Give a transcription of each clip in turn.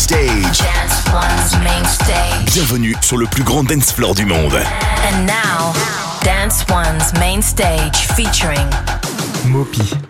stage. Dance One's main stage. Bienvenue sur le plus grand dance floor du monde. And now, Dance One's main stage featuring Mopi.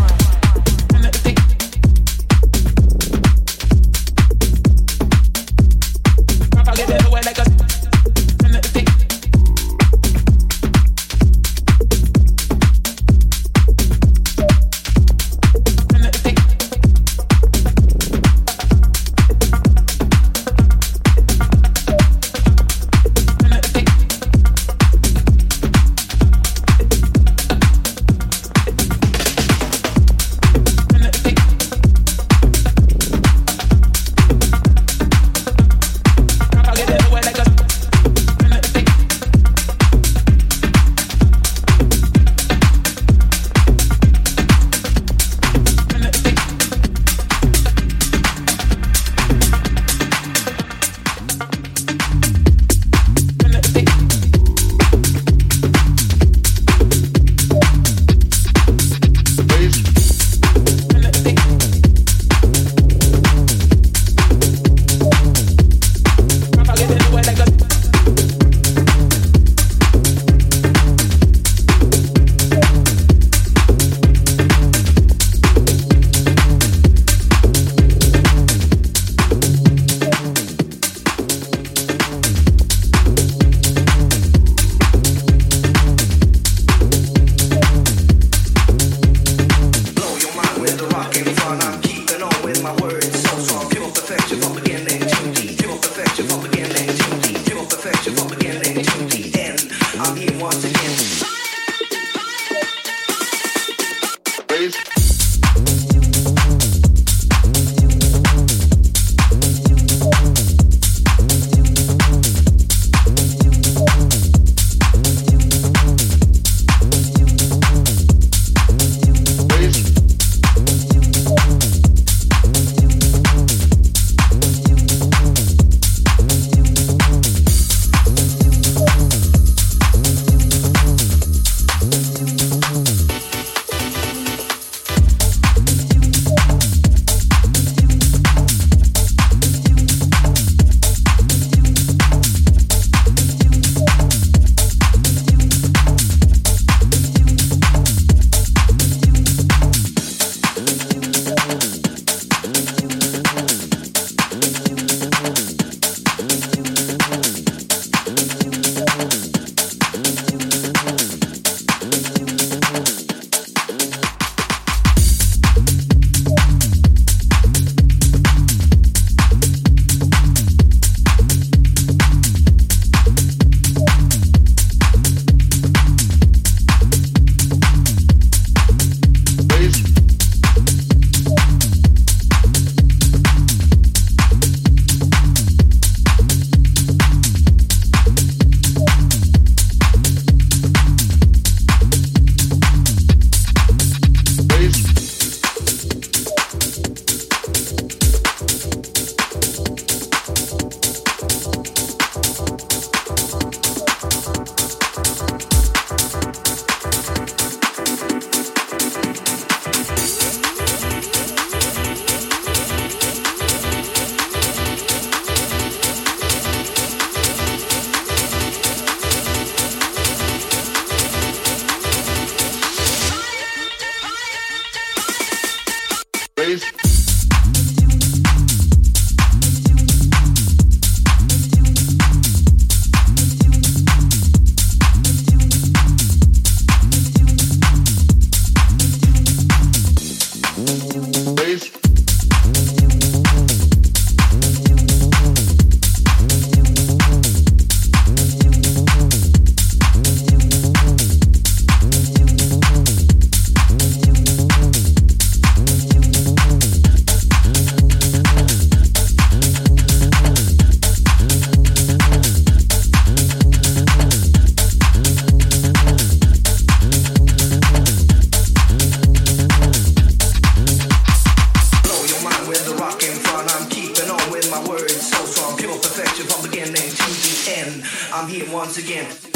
Once again.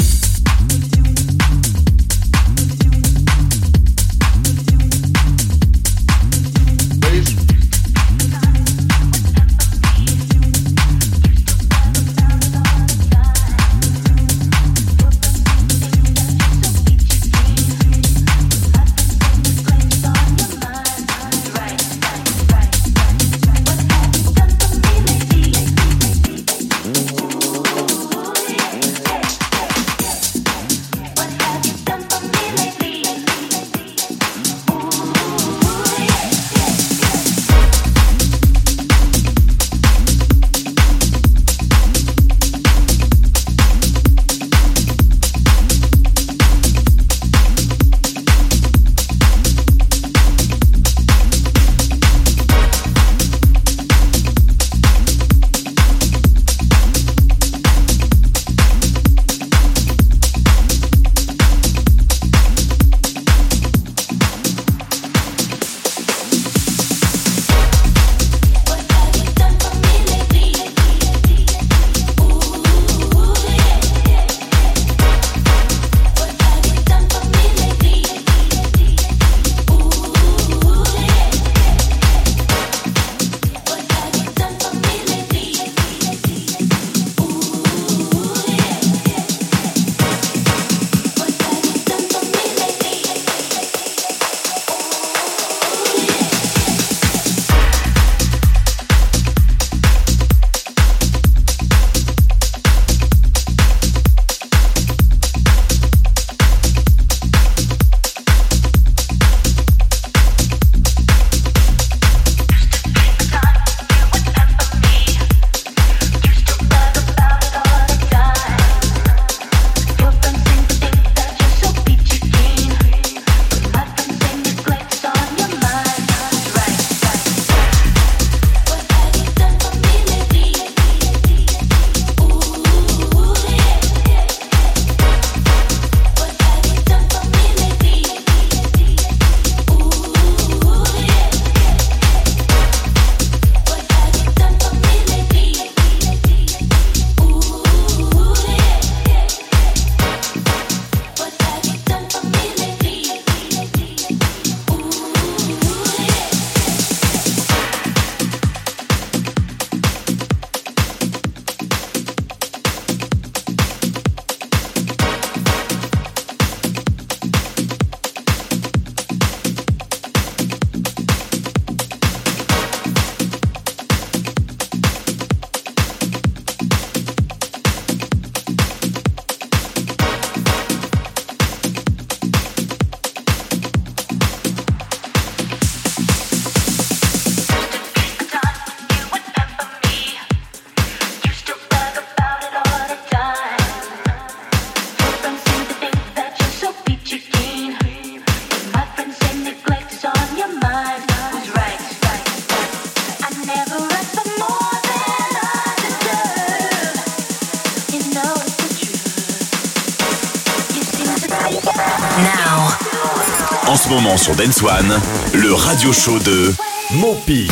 Sur Dance One, le radio show de Mopi.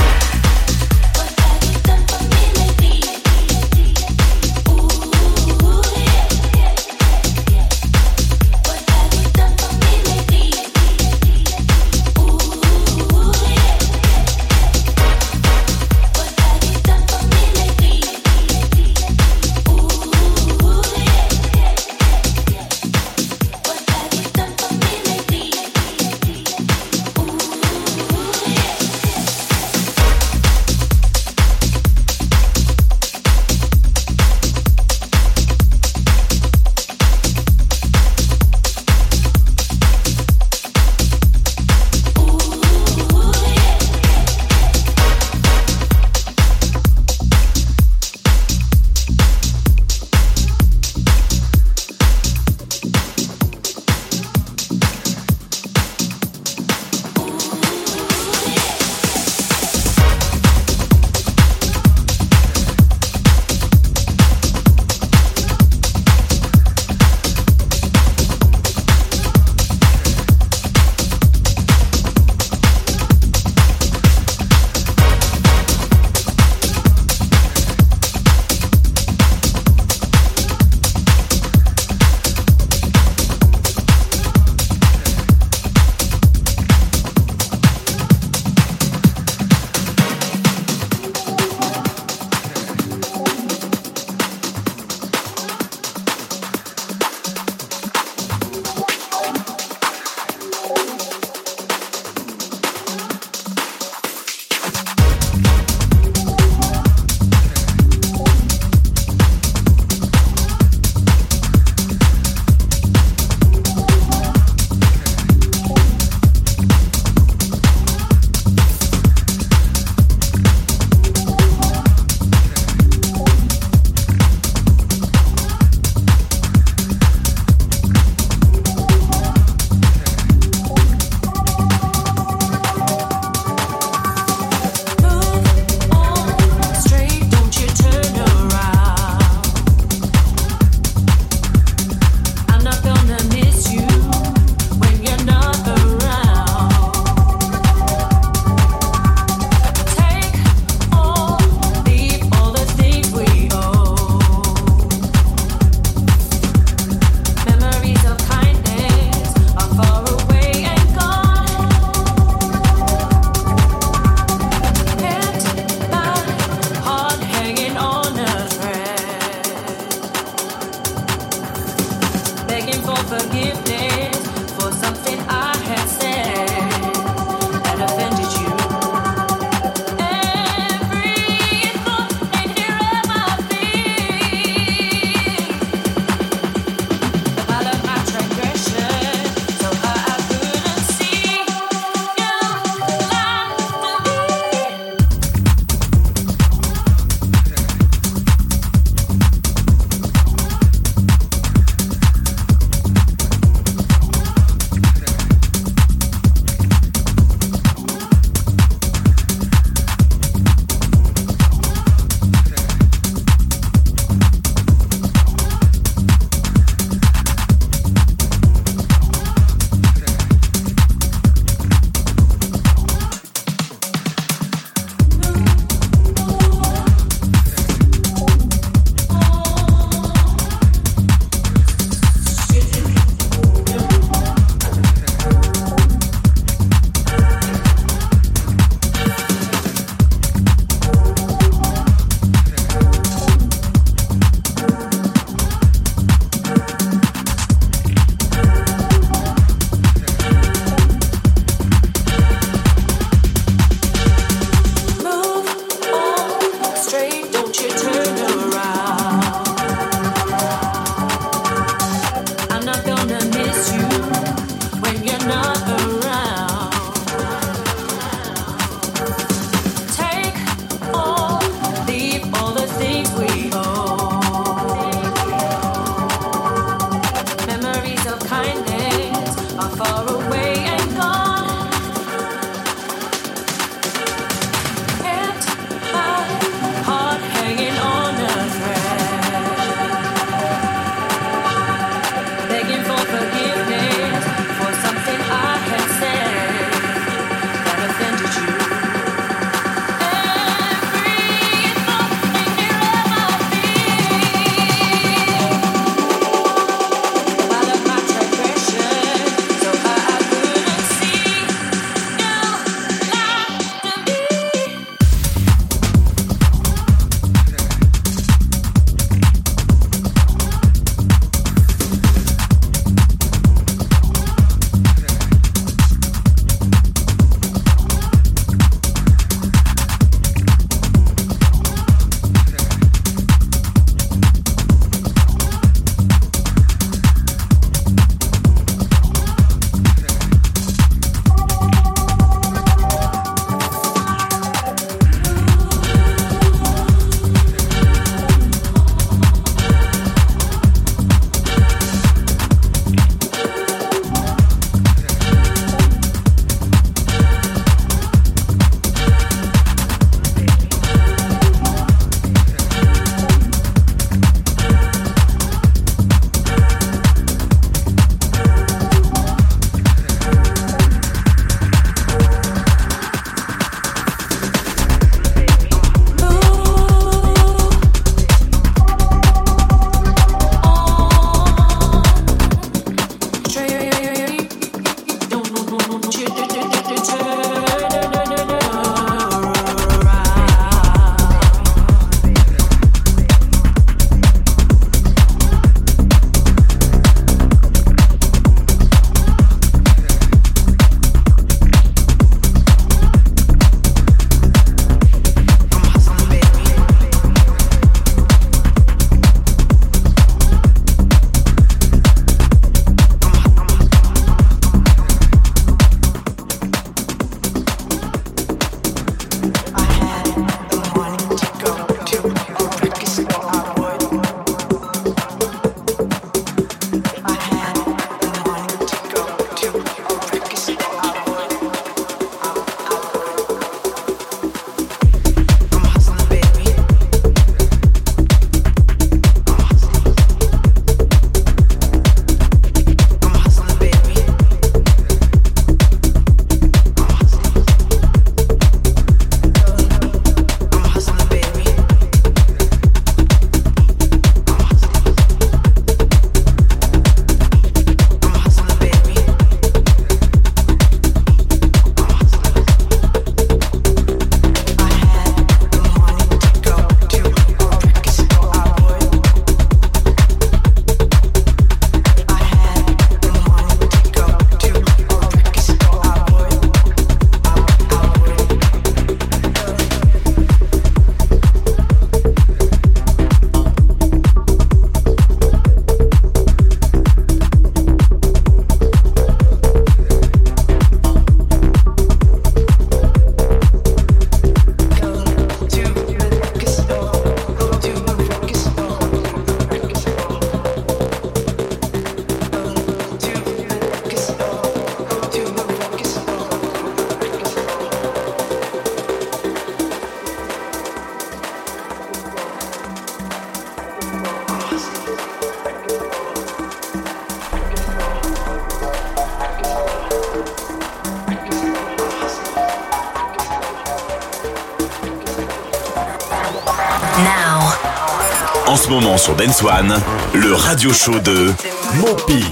Sur Dance One, le radio show de Mopi.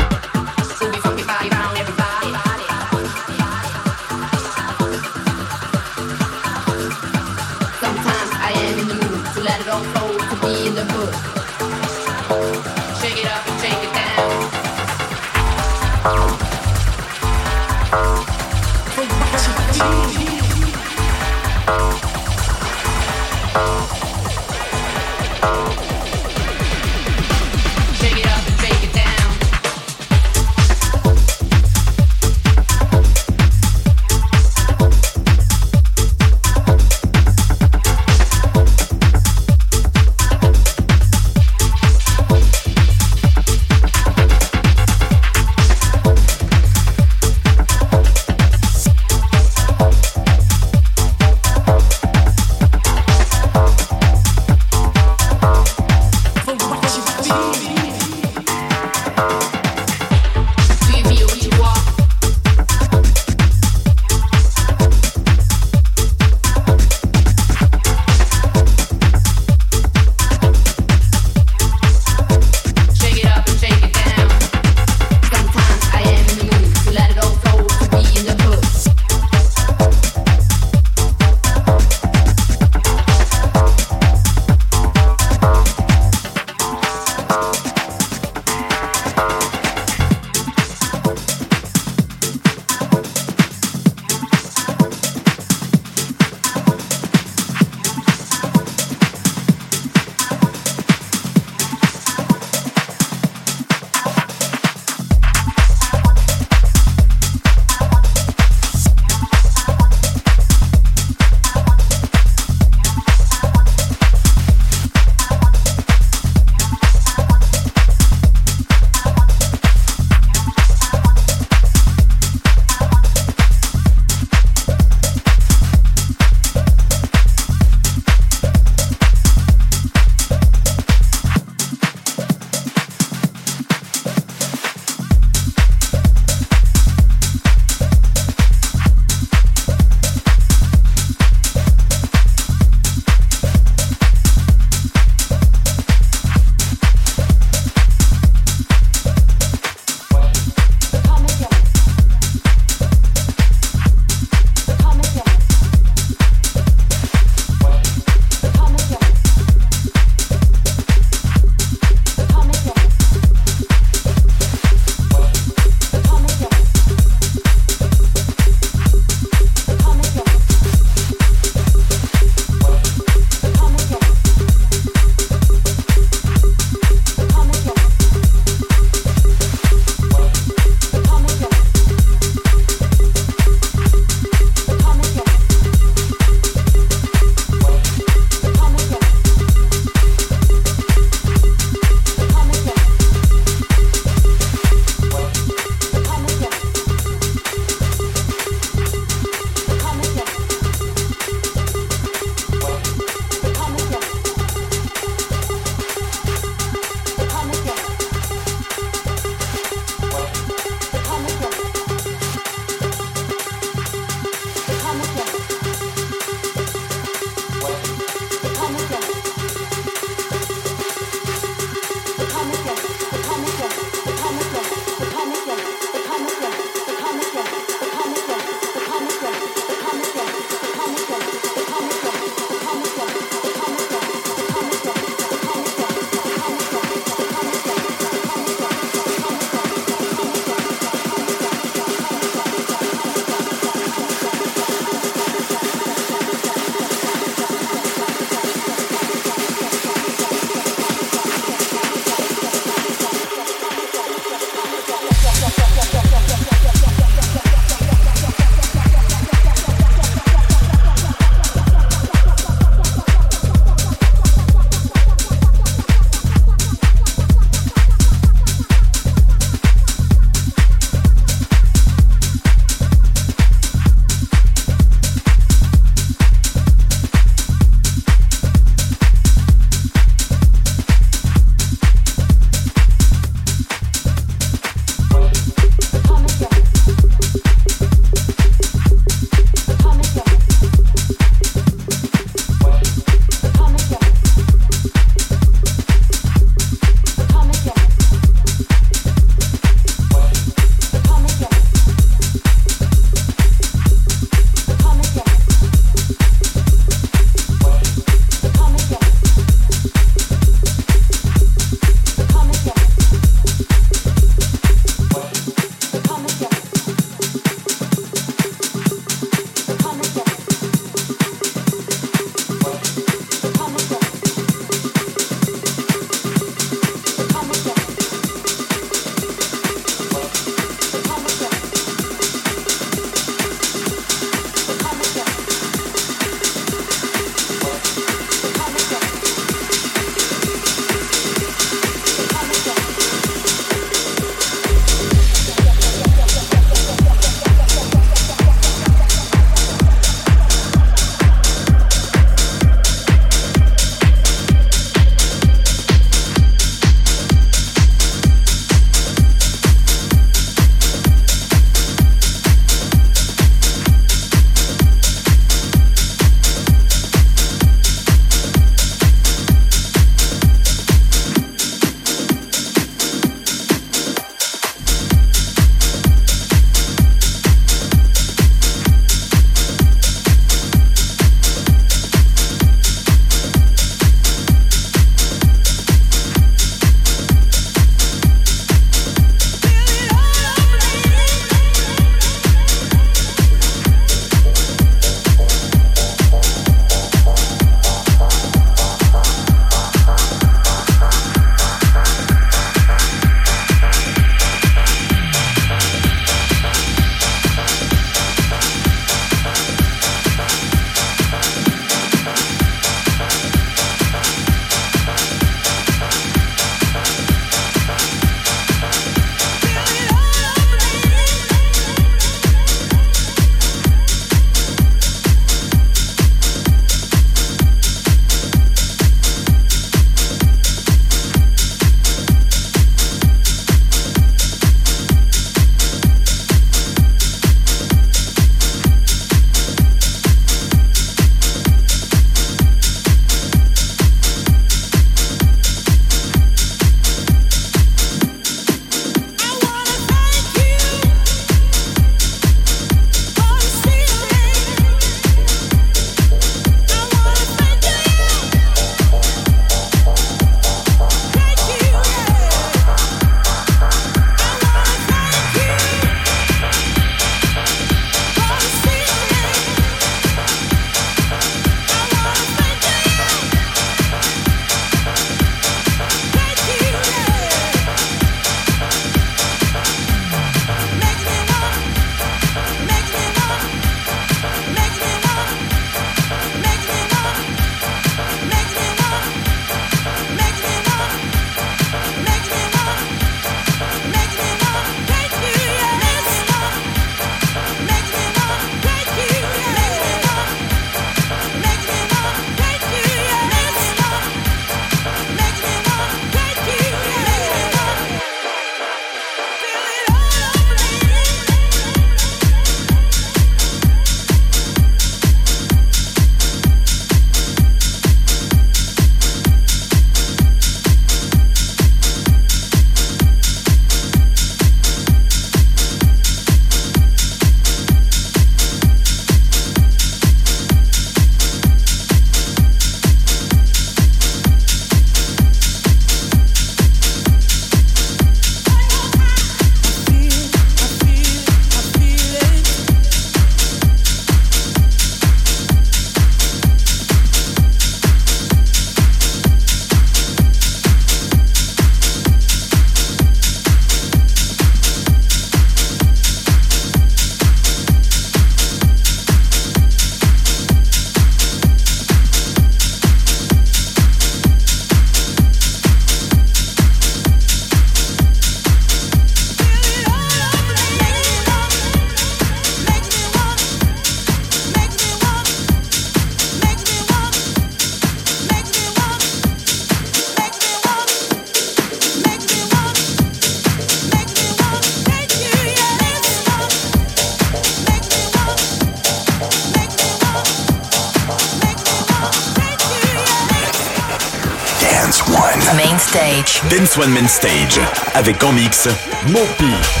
Dance One Main Stage. Avec en mix, Mopi.